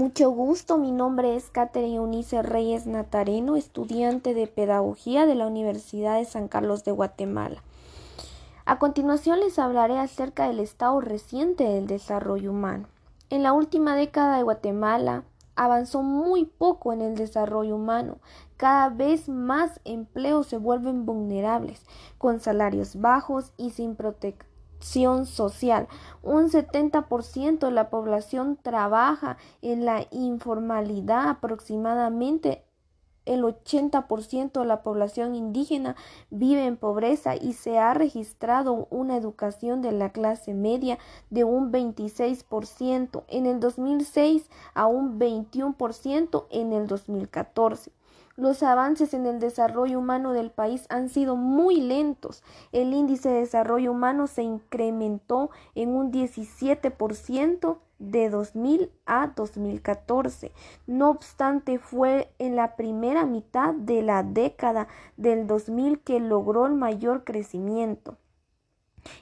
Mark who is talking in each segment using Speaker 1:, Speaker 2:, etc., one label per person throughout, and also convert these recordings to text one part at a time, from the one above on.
Speaker 1: Mucho gusto, mi nombre es Catherine Eunice Reyes Natareno, estudiante de Pedagogía de la Universidad de San Carlos de Guatemala. A continuación les hablaré acerca del estado reciente del desarrollo humano. En la última década de Guatemala avanzó muy poco en el desarrollo humano. Cada vez más empleos se vuelven vulnerables, con salarios bajos y sin protección social. Un 70% de la población trabaja en la informalidad, aproximadamente el 80% de la población indígena vive en pobreza y se ha registrado una educación de la clase media de un 26% en el 2006 a un 21% en el 2014. Los avances en el desarrollo humano del país han sido muy lentos. El índice de desarrollo humano se incrementó en un 17% de 2000 a 2014. No obstante, fue en la primera mitad de la década del 2000 que logró el mayor crecimiento.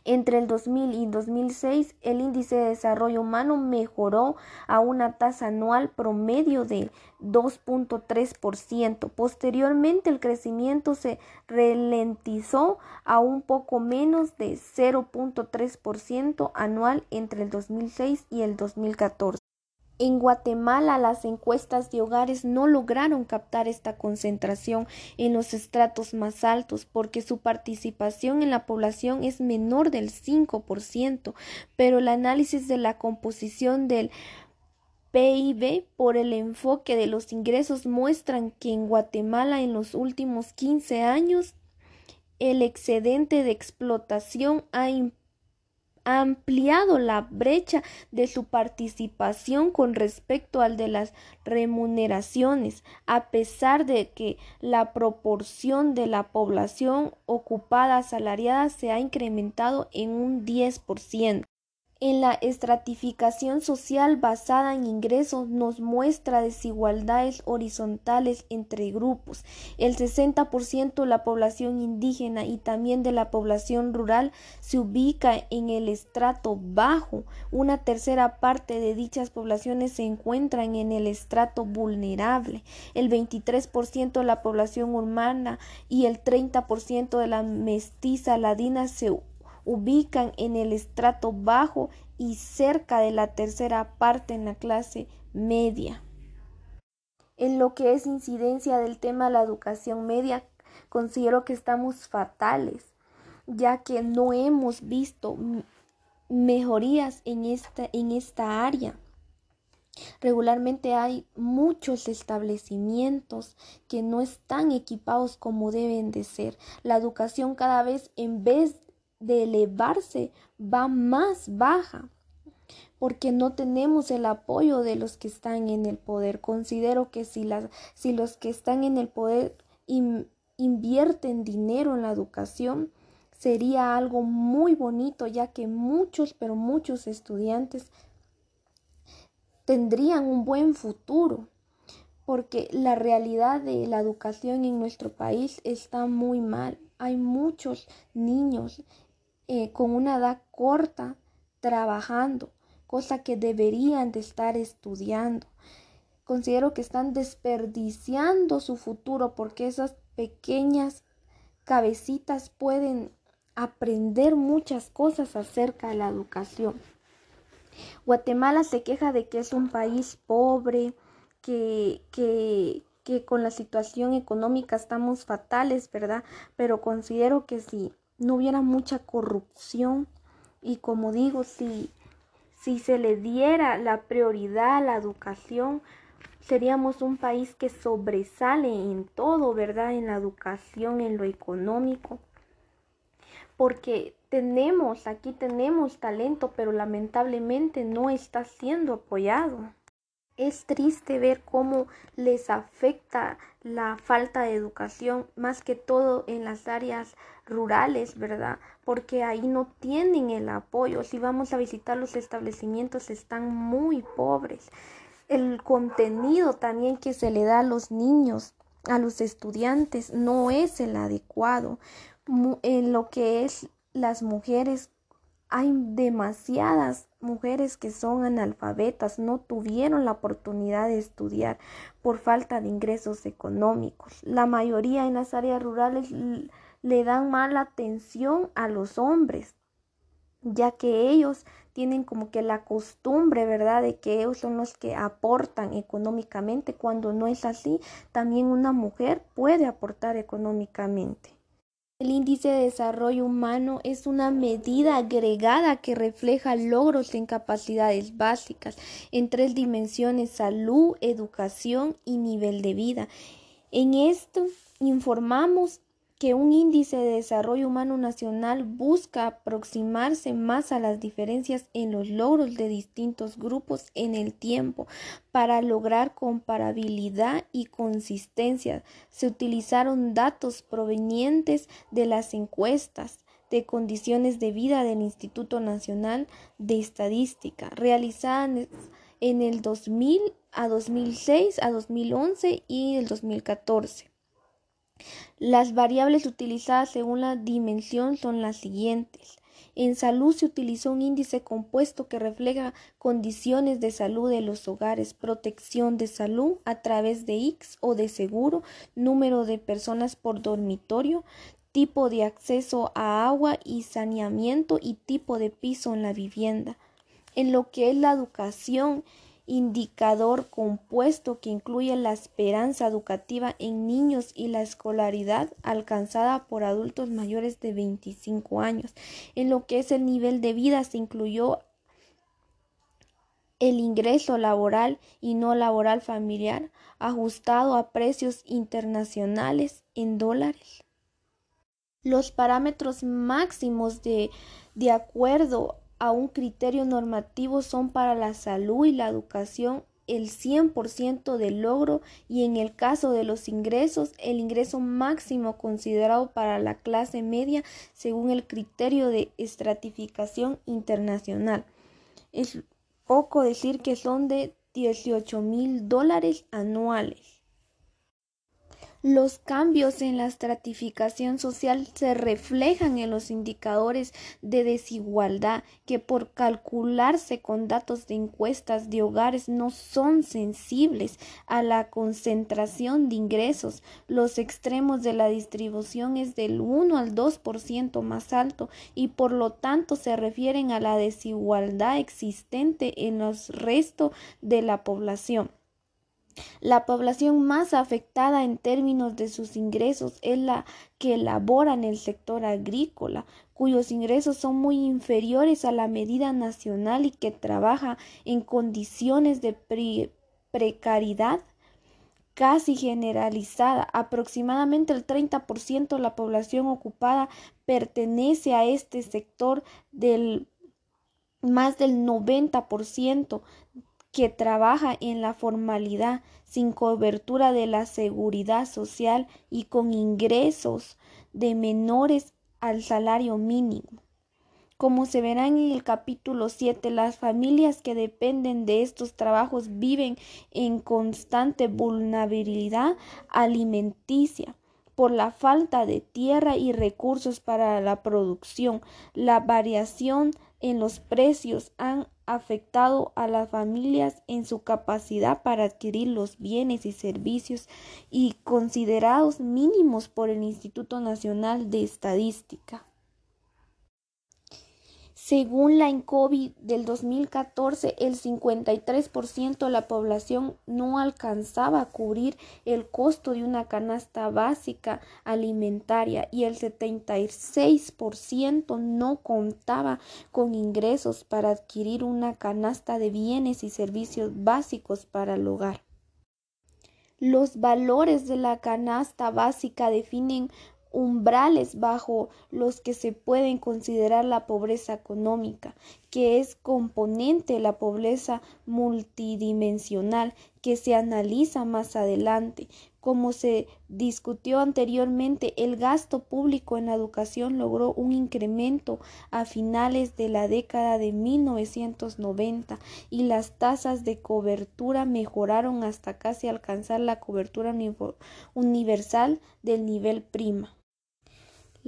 Speaker 1: Entre el 2000 y 2006, el índice de desarrollo humano mejoró a una tasa anual promedio de 2.3%. Posteriormente, el crecimiento se ralentizó a un poco menos de 0.3% anual entre el 2006 y el 2014. En Guatemala las encuestas de hogares no lograron captar esta concentración en los estratos más altos porque su participación en la población es menor del 5%, pero el análisis de la composición del PIB por el enfoque de los ingresos muestran que en Guatemala en los últimos 15 años el excedente de explotación ha ha ampliado la brecha de su participación con respecto al de las remuneraciones, a pesar de que la proporción de la población ocupada asalariada se ha incrementado en un 10% en la estratificación social basada en ingresos nos muestra desigualdades horizontales entre grupos. El 60% de la población indígena y también de la población rural se ubica en el estrato bajo. Una tercera parte de dichas poblaciones se encuentran en el estrato vulnerable. El 23% de la población urbana y el 30% de la mestiza ladina se ubican en el estrato bajo y cerca de la tercera parte en la clase media. En lo que es incidencia del tema de la educación media, considero que estamos fatales, ya que no hemos visto mejorías en esta, en esta área. Regularmente hay muchos establecimientos que no están equipados como deben de ser. La educación cada vez en vez de elevarse va más baja porque no tenemos el apoyo de los que están en el poder. Considero que si, las, si los que están en el poder invierten dinero en la educación, sería algo muy bonito, ya que muchos, pero muchos estudiantes tendrían un buen futuro, porque la realidad de la educación en nuestro país está muy mal. Hay muchos niños eh, con una edad corta trabajando, cosa que deberían de estar estudiando. Considero que están desperdiciando su futuro porque esas pequeñas cabecitas pueden aprender muchas cosas acerca de la educación. Guatemala se queja de que es un país pobre, que, que, que con la situación económica estamos fatales, ¿verdad? Pero considero que si no hubiera mucha corrupción y como digo, si, si se le diera la prioridad a la educación, seríamos un país que sobresale en todo, ¿verdad? En la educación, en lo económico. Porque tenemos, aquí tenemos talento, pero lamentablemente no está siendo apoyado. Es triste ver cómo les afecta la falta de educación, más que todo en las áreas rurales, ¿verdad? Porque ahí no tienen el apoyo. Si vamos a visitar los establecimientos, están muy pobres. El contenido también que se le da a los niños, a los estudiantes, no es el adecuado. En lo que es las mujeres, hay demasiadas mujeres que son analfabetas no tuvieron la oportunidad de estudiar por falta de ingresos económicos. La mayoría en las áreas rurales le dan mala atención a los hombres, ya que ellos tienen como que la costumbre, ¿verdad?, de que ellos son los que aportan económicamente, cuando no es así, también una mujer puede aportar económicamente. El índice de desarrollo humano es una medida agregada que refleja logros en capacidades básicas en tres dimensiones, salud, educación y nivel de vida. En esto informamos que un índice de desarrollo humano nacional busca aproximarse más a las diferencias en los logros de distintos grupos en el tiempo para lograr comparabilidad y consistencia. Se utilizaron datos provenientes de las encuestas de condiciones de vida del Instituto Nacional de Estadística realizadas en el 2000 a 2006, a 2011 y el 2014. Las variables utilizadas según la dimensión son las siguientes. En salud se utilizó un índice compuesto que refleja condiciones de salud de los hogares, protección de salud a través de X o de seguro, número de personas por dormitorio, tipo de acceso a agua y saneamiento y tipo de piso en la vivienda. En lo que es la educación, indicador compuesto que incluye la esperanza educativa en niños y la escolaridad alcanzada por adultos mayores de 25 años. En lo que es el nivel de vida se incluyó el ingreso laboral y no laboral familiar ajustado a precios internacionales en dólares. Los parámetros máximos de, de acuerdo a un criterio normativo son para la salud y la educación el 100% del logro y en el caso de los ingresos, el ingreso máximo considerado para la clase media según el criterio de estratificación internacional. Es poco decir que son de 18 mil dólares anuales. Los cambios en la estratificación social se reflejan en los indicadores de desigualdad que por calcularse con datos de encuestas de hogares no son sensibles a la concentración de ingresos. Los extremos de la distribución es del 1 al 2% más alto y por lo tanto se refieren a la desigualdad existente en los restos de la población. La población más afectada en términos de sus ingresos es la que labora en el sector agrícola, cuyos ingresos son muy inferiores a la medida nacional y que trabaja en condiciones de precariedad casi generalizada. Aproximadamente el 30% de la población ocupada pertenece a este sector del más del 90% que trabaja en la formalidad, sin cobertura de la seguridad social y con ingresos de menores al salario mínimo. Como se verá en el capítulo 7, las familias que dependen de estos trabajos viven en constante vulnerabilidad alimenticia por la falta de tierra y recursos para la producción. La variación en los precios han afectado a las familias en su capacidad para adquirir los bienes y servicios y considerados mínimos por el Instituto Nacional de Estadística. Según la INCOBI del 2014, el 53% de la población no alcanzaba a cubrir el costo de una canasta básica alimentaria y el 76% no contaba con ingresos para adquirir una canasta de bienes y servicios básicos para el hogar. Los valores de la canasta básica definen umbrales bajo los que se pueden considerar la pobreza económica, que es componente de la pobreza multidimensional que se analiza más adelante. Como se discutió anteriormente, el gasto público en la educación logró un incremento a finales de la década de 1990 y las tasas de cobertura mejoraron hasta casi alcanzar la cobertura universal del nivel prima.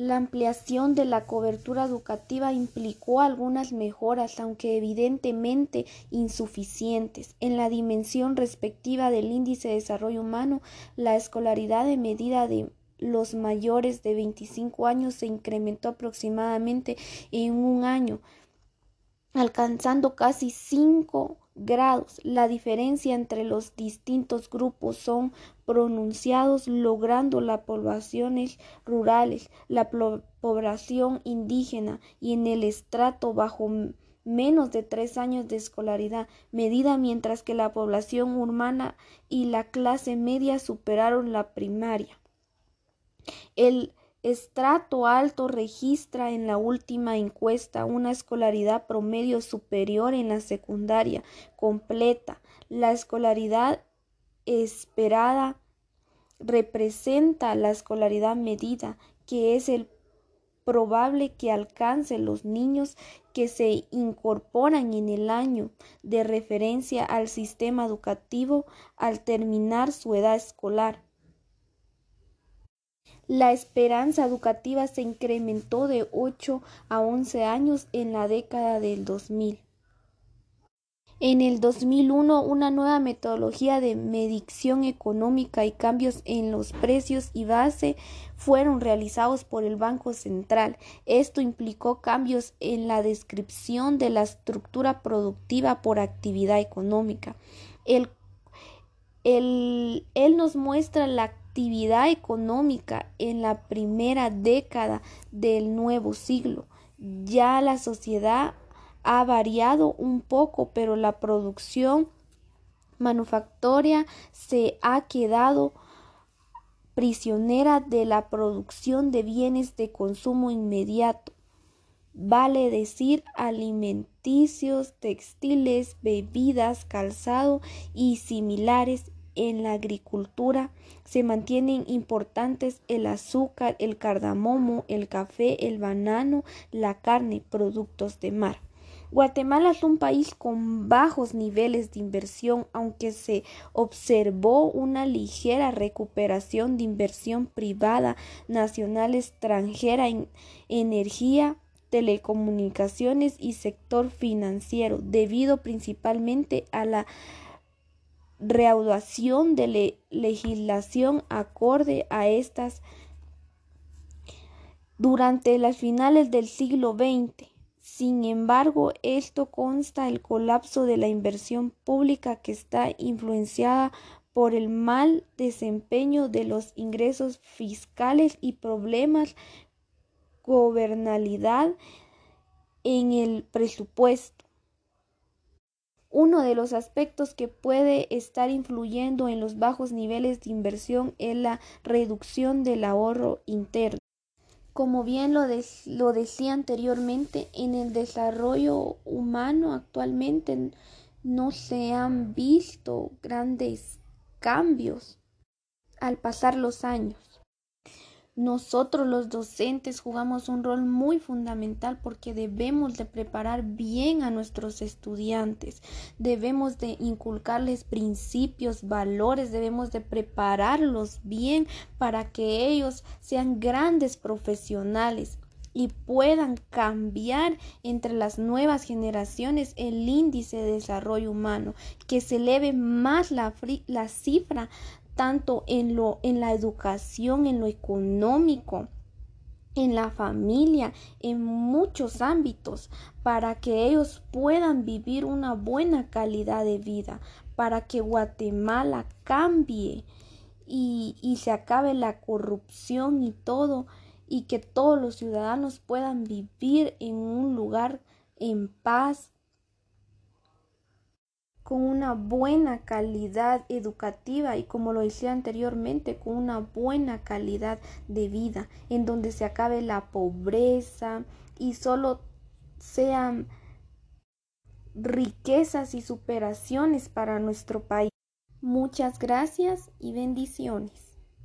Speaker 1: La ampliación de la cobertura educativa implicó algunas mejoras, aunque evidentemente insuficientes. En la dimensión respectiva del índice de desarrollo humano, la escolaridad de medida de los mayores de 25 años se incrementó aproximadamente en un año, alcanzando casi 5 grados. La diferencia entre los distintos grupos son pronunciados, logrando las poblaciones rurales, la población indígena y en el estrato bajo menos de tres años de escolaridad, medida mientras que la población urbana y la clase media superaron la primaria. El Estrato alto registra en la última encuesta una escolaridad promedio superior en la secundaria completa. La escolaridad esperada representa la escolaridad medida, que es el probable que alcance los niños que se incorporan en el año de referencia al sistema educativo al terminar su edad escolar. La esperanza educativa se incrementó de 8 a 11 años en la década del 2000. En el 2001, una nueva metodología de medición económica y cambios en los precios y base fueron realizados por el Banco Central. Esto implicó cambios en la descripción de la estructura productiva por actividad económica. El, él nos muestra la actividad económica en la primera década del nuevo siglo. Ya la sociedad ha variado un poco, pero la producción manufactoria se ha quedado prisionera de la producción de bienes de consumo inmediato, vale decir alimenticios, textiles, bebidas, calzado y similares en la agricultura se mantienen importantes el azúcar, el cardamomo, el café, el banano, la carne, productos de mar. Guatemala es un país con bajos niveles de inversión, aunque se observó una ligera recuperación de inversión privada nacional extranjera en energía, telecomunicaciones y sector financiero, debido principalmente a la reaudación de legislación acorde a estas durante las finales del siglo XX. Sin embargo, esto consta el colapso de la inversión pública que está influenciada por el mal desempeño de los ingresos fiscales y problemas gobernalidad en el presupuesto. Uno de los aspectos que puede estar influyendo en los bajos niveles de inversión es la reducción del ahorro interno. Como bien lo, decía anteriormente, en el desarrollo humano actualmente no se han visto grandes cambios al pasar los años. Nosotros los docentes jugamos un rol muy fundamental porque debemos de preparar bien a nuestros estudiantes, debemos de inculcarles principios, valores, debemos de prepararlos bien para que ellos sean grandes profesionales y puedan cambiar entre las nuevas generaciones el índice de desarrollo humano, que se eleve más la, cifra tanto en lo en la educación, en lo económico, en la familia, en muchos ámbitos, para que ellos puedan vivir una buena calidad de vida, para que Guatemala cambie y, y se acabe la corrupción y todo, y que todos los ciudadanos puedan vivir en un lugar en paz, con una buena calidad educativa y como lo decía anteriormente, con una buena calidad de vida, en donde se acabe la pobreza y solo sean riquezas y superaciones para nuestro país. Muchas gracias y bendiciones.